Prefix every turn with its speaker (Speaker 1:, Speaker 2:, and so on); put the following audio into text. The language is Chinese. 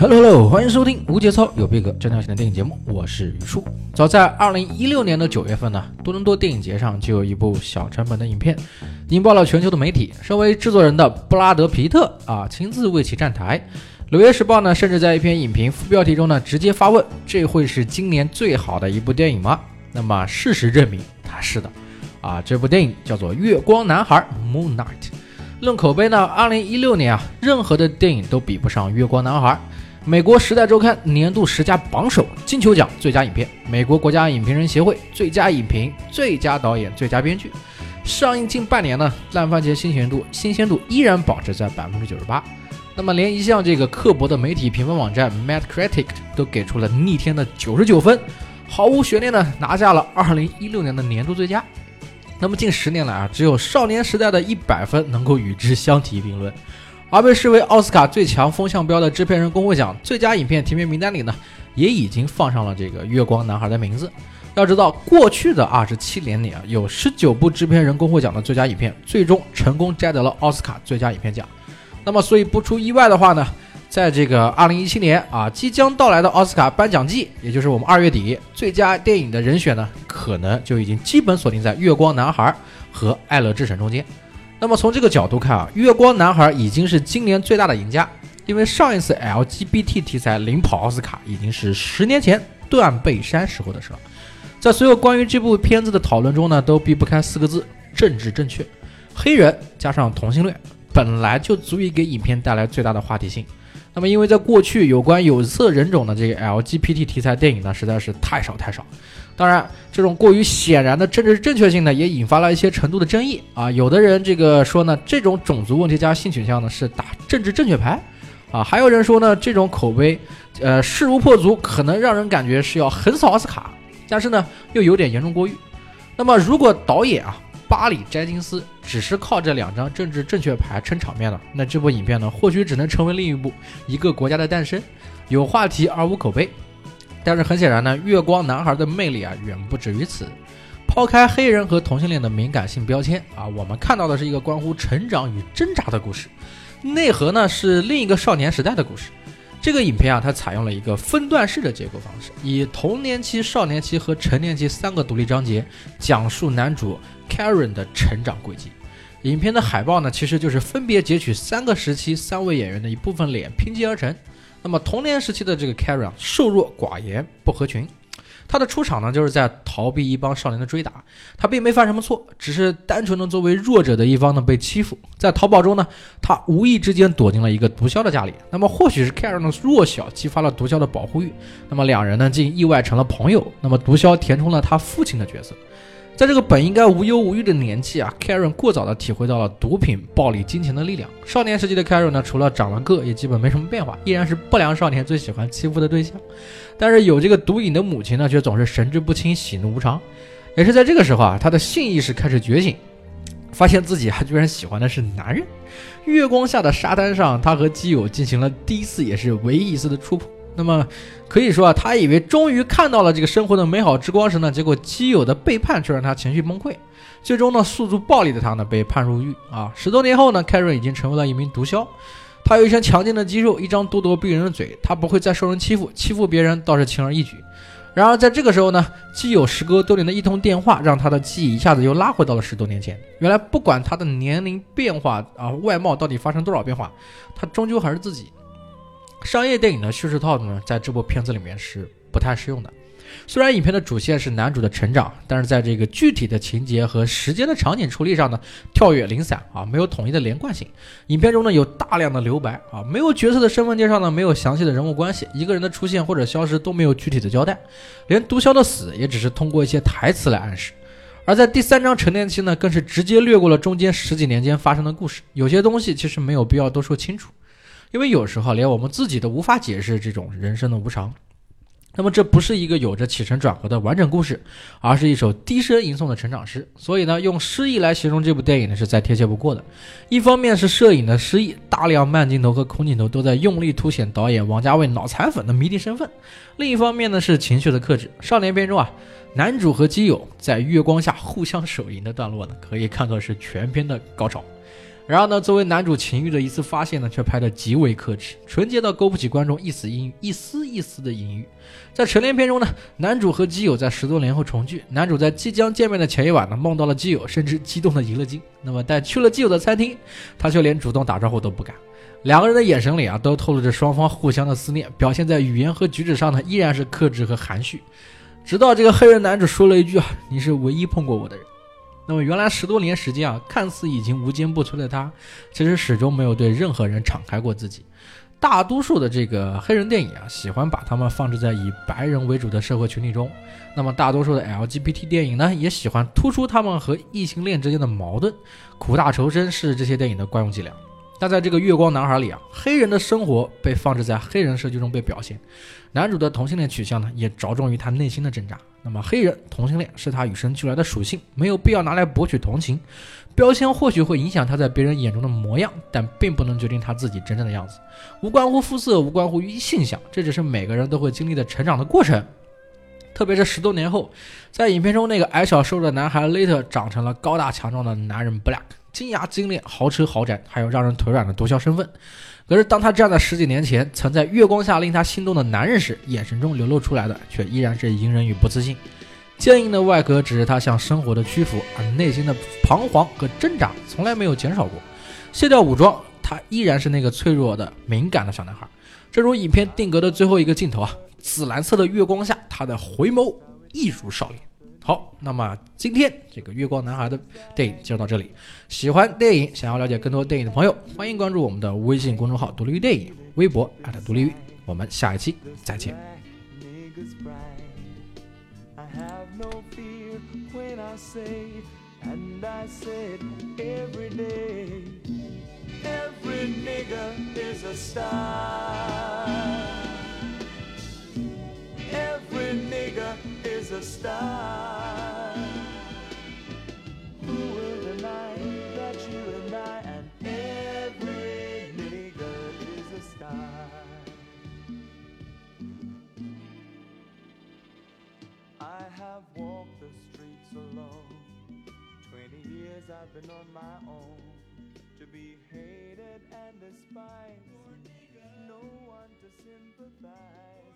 Speaker 1: Hello Hello，欢迎收听无节操有逼格正常型的电影节目，我是余叔。早在二零一六年的九月份呢，多伦多电影节上就有一部小成本的影片，引爆了全球的媒体。身为制作人的布拉德皮特啊，亲自为其站台。纽约时报呢，甚至在一篇影评副标题中呢，直接发问：这会是今年最好的一部电影吗？那么事实证明，它是的。啊，这部电影叫做《月光男孩》（Moon Knight）。论口碑呢，二零一六年啊，任何的电影都比不上《月光男孩》。美国《时代周刊》年度十佳榜首，金球奖最佳影片，美国国家影评人协会最佳影评、最佳导演、最佳编剧。上映近半年呢，烂番茄新鲜度新鲜度依然保持在百分之九十八。那么，连一向这个刻薄的媒体评分网站 Metacritic 都给出了逆天的九十九分，毫无悬念的，拿下了二零一六年的年度最佳。那么近十年来啊，只有《少年时代》的一百分能够与之相提并论。而被视为奥斯卡最强风向标的制片人工会奖最佳影片提名名单里呢，也已经放上了这个《月光男孩》的名字。要知道，过去的二十七年里啊，有十九部制片人工会奖的最佳影片最终成功摘得了奥斯卡最佳影片奖。那么，所以不出意外的话呢，在这个二零一七年啊即将到来的奥斯卡颁奖季，也就是我们二月底，最佳电影的人选呢，可能就已经基本锁定在《月光男孩》和《爱乐之城》中间。那么从这个角度看啊，《月光男孩》已经是今年最大的赢家，因为上一次 LGBT 题材领跑奥斯卡已经是十年前断背山时候的事了。在所有关于这部片子的讨论中呢，都避不开四个字：政治正确。黑人加上同性恋，本来就足以给影片带来最大的话题性。那么因为在过去有关有色人种的这个 LGBT 题材电影呢，实在是太少太少。当然，这种过于显然的政治正确性呢，也引发了一些程度的争议啊。有的人这个说呢，这种种族问题加性取向呢是打政治正确牌，啊，还有人说呢，这种口碑，呃，势如破竹，可能让人感觉是要横扫奥斯卡，但是呢，又有点严重过誉。那么，如果导演啊，巴里詹金斯只是靠这两张政治正确牌撑场面了，那这部影片呢，或许只能成为另一部《一个国家的诞生》，有话题而无口碑。但是很显然呢，月光男孩的魅力啊远不止于此。抛开黑人和同性恋的敏感性标签啊，我们看到的是一个关乎成长与挣扎的故事，内核呢是另一个少年时代的故事。这个影片啊，它采用了一个分段式的结构方式，以童年期、少年期和成年期三个独立章节，讲述男主 Karen 的成长轨迹。影片的海报呢，其实就是分别截取三个时期三位演员的一部分脸拼接而成。那么童年时期的这个 Karen 瘦弱寡言不合群，他的出场呢就是在逃避一帮少年的追打，他并没犯什么错，只是单纯的作为弱者的一方呢被欺负，在逃跑中呢，他无意之间躲进了一个毒枭的家里，那么或许是 Karen 的弱小激发了毒枭的保护欲，那么两人呢竟意外成了朋友，那么毒枭填充了他父亲的角色。在这个本应该无忧无虑的年纪啊，Karen 过早的体会到了毒品、暴力、金钱的力量。少年时期的 Karen 呢，除了长了个，也基本没什么变化，依然是不良少年最喜欢欺负的对象。但是有这个毒瘾的母亲呢，却总是神志不清、喜怒无常。也是在这个时候啊，他的性意识开始觉醒，发现自己还居然喜欢的是男人。月光下的沙滩上，他和基友进行了第一次，也是唯一一次的触碰。那么可以说啊，他以为终于看到了这个生活的美好之光时呢，结果基友的背叛却让他情绪崩溃。最终呢，诉诸暴力的他呢，被判入狱啊。十多年后呢，凯瑞已经成为了一名毒枭。他有一身强劲的肌肉，一张咄咄逼人的嘴，他不会再受人欺负，欺负别人倒是轻而易举。然而在这个时候呢，基友时隔多年的一通电话，让他的记忆一下子又拉回到了十多年前。原来不管他的年龄变化啊，外貌到底发生多少变化，他终究还是自己。商业电影的叙事套路呢，在这部片子里面是不太适用的。虽然影片的主线是男主的成长，但是在这个具体的情节和时间的场景处理上呢，跳跃零散啊，没有统一的连贯性。影片中呢有大量的留白啊，没有角色的身份介绍呢，没有详细的人物关系，一个人的出现或者消失都没有具体的交代，连毒枭的死也只是通过一些台词来暗示。而在第三章成年期呢，更是直接略过了中间十几年间发生的故事，有些东西其实没有必要都说清楚。因为有时候连我们自己都无法解释这种人生的无常，那么这不是一个有着起承转合的完整故事，而是一首低声吟诵的成长诗。所以呢，用诗意来形容这部电影呢，是再贴切不过的。一方面是摄影的诗意，大量慢镜头和空镜头都在用力凸显导演王家卫脑残粉的迷弟身份；另一方面呢，是情绪的克制。少年片中啊，男主和基友在月光下互相手淫的段落呢，可以看作是全片的高潮。然而呢，作为男主情欲的一次发泄呢，却拍得极为克制，纯洁到勾不起观众一丝阴郁一丝一丝的阴郁。在成年片中呢，男主和基友在十多年后重聚，男主在即将见面的前一晚呢，梦到了基友，甚至激动的赢了金。那么，但去了基友的餐厅，他却连主动打招呼都不敢。两个人的眼神里啊，都透露着双方互相的思念，表现在语言和举止上呢，依然是克制和含蓄。直到这个黑人男主说了一句啊：“你是唯一碰过我的人。”那么原来十多年时间啊，看似已经无坚不摧的他，其实始终没有对任何人敞开过自己。大多数的这个黑人电影啊，喜欢把他们放置在以白人为主的社会群体中。那么大多数的 LGBT 电影呢，也喜欢突出他们和异性恋之间的矛盾，苦大仇深是这些电影的惯用伎俩。但在这个月光男孩里啊，黑人的生活被放置在黑人社区中被表现，男主的同性恋取向呢，也着重于他内心的挣扎。那么，黑人同性恋是他与生俱来的属性，没有必要拿来博取同情。标签或许会影响他在别人眼中的模样，但并不能决定他自己真正的样子。无关乎肤色，无关乎于性向，这只是每个人都会经历的成长的过程。特别是十多年后，在影片中那个矮小瘦弱的男孩 Later 长成了高大强壮的男人 Black。金牙金链、豪车豪宅，还有让人腿软的毒枭身份。可是，当他站在十几年前曾在月光下令他心动的男人时，眼神中流露出来的却依然是隐忍与不自信。坚硬的外壳只是他向生活的屈服，而内心的彷徨和挣扎从来没有减少过。卸掉武装，他依然是那个脆弱的、敏感的小男孩。正如影片定格的最后一个镜头啊，紫蓝色的月光下，他的回眸一如少年。好，那么今天这个月光男孩的电影就到这里。喜欢电影，想要了解更多电影的朋友，欢迎关注我们的微信公众号“独立于电影”，微博独立于。我们下一期再见。is Years I've been on my own. To be hated and despised. No one to sympathize.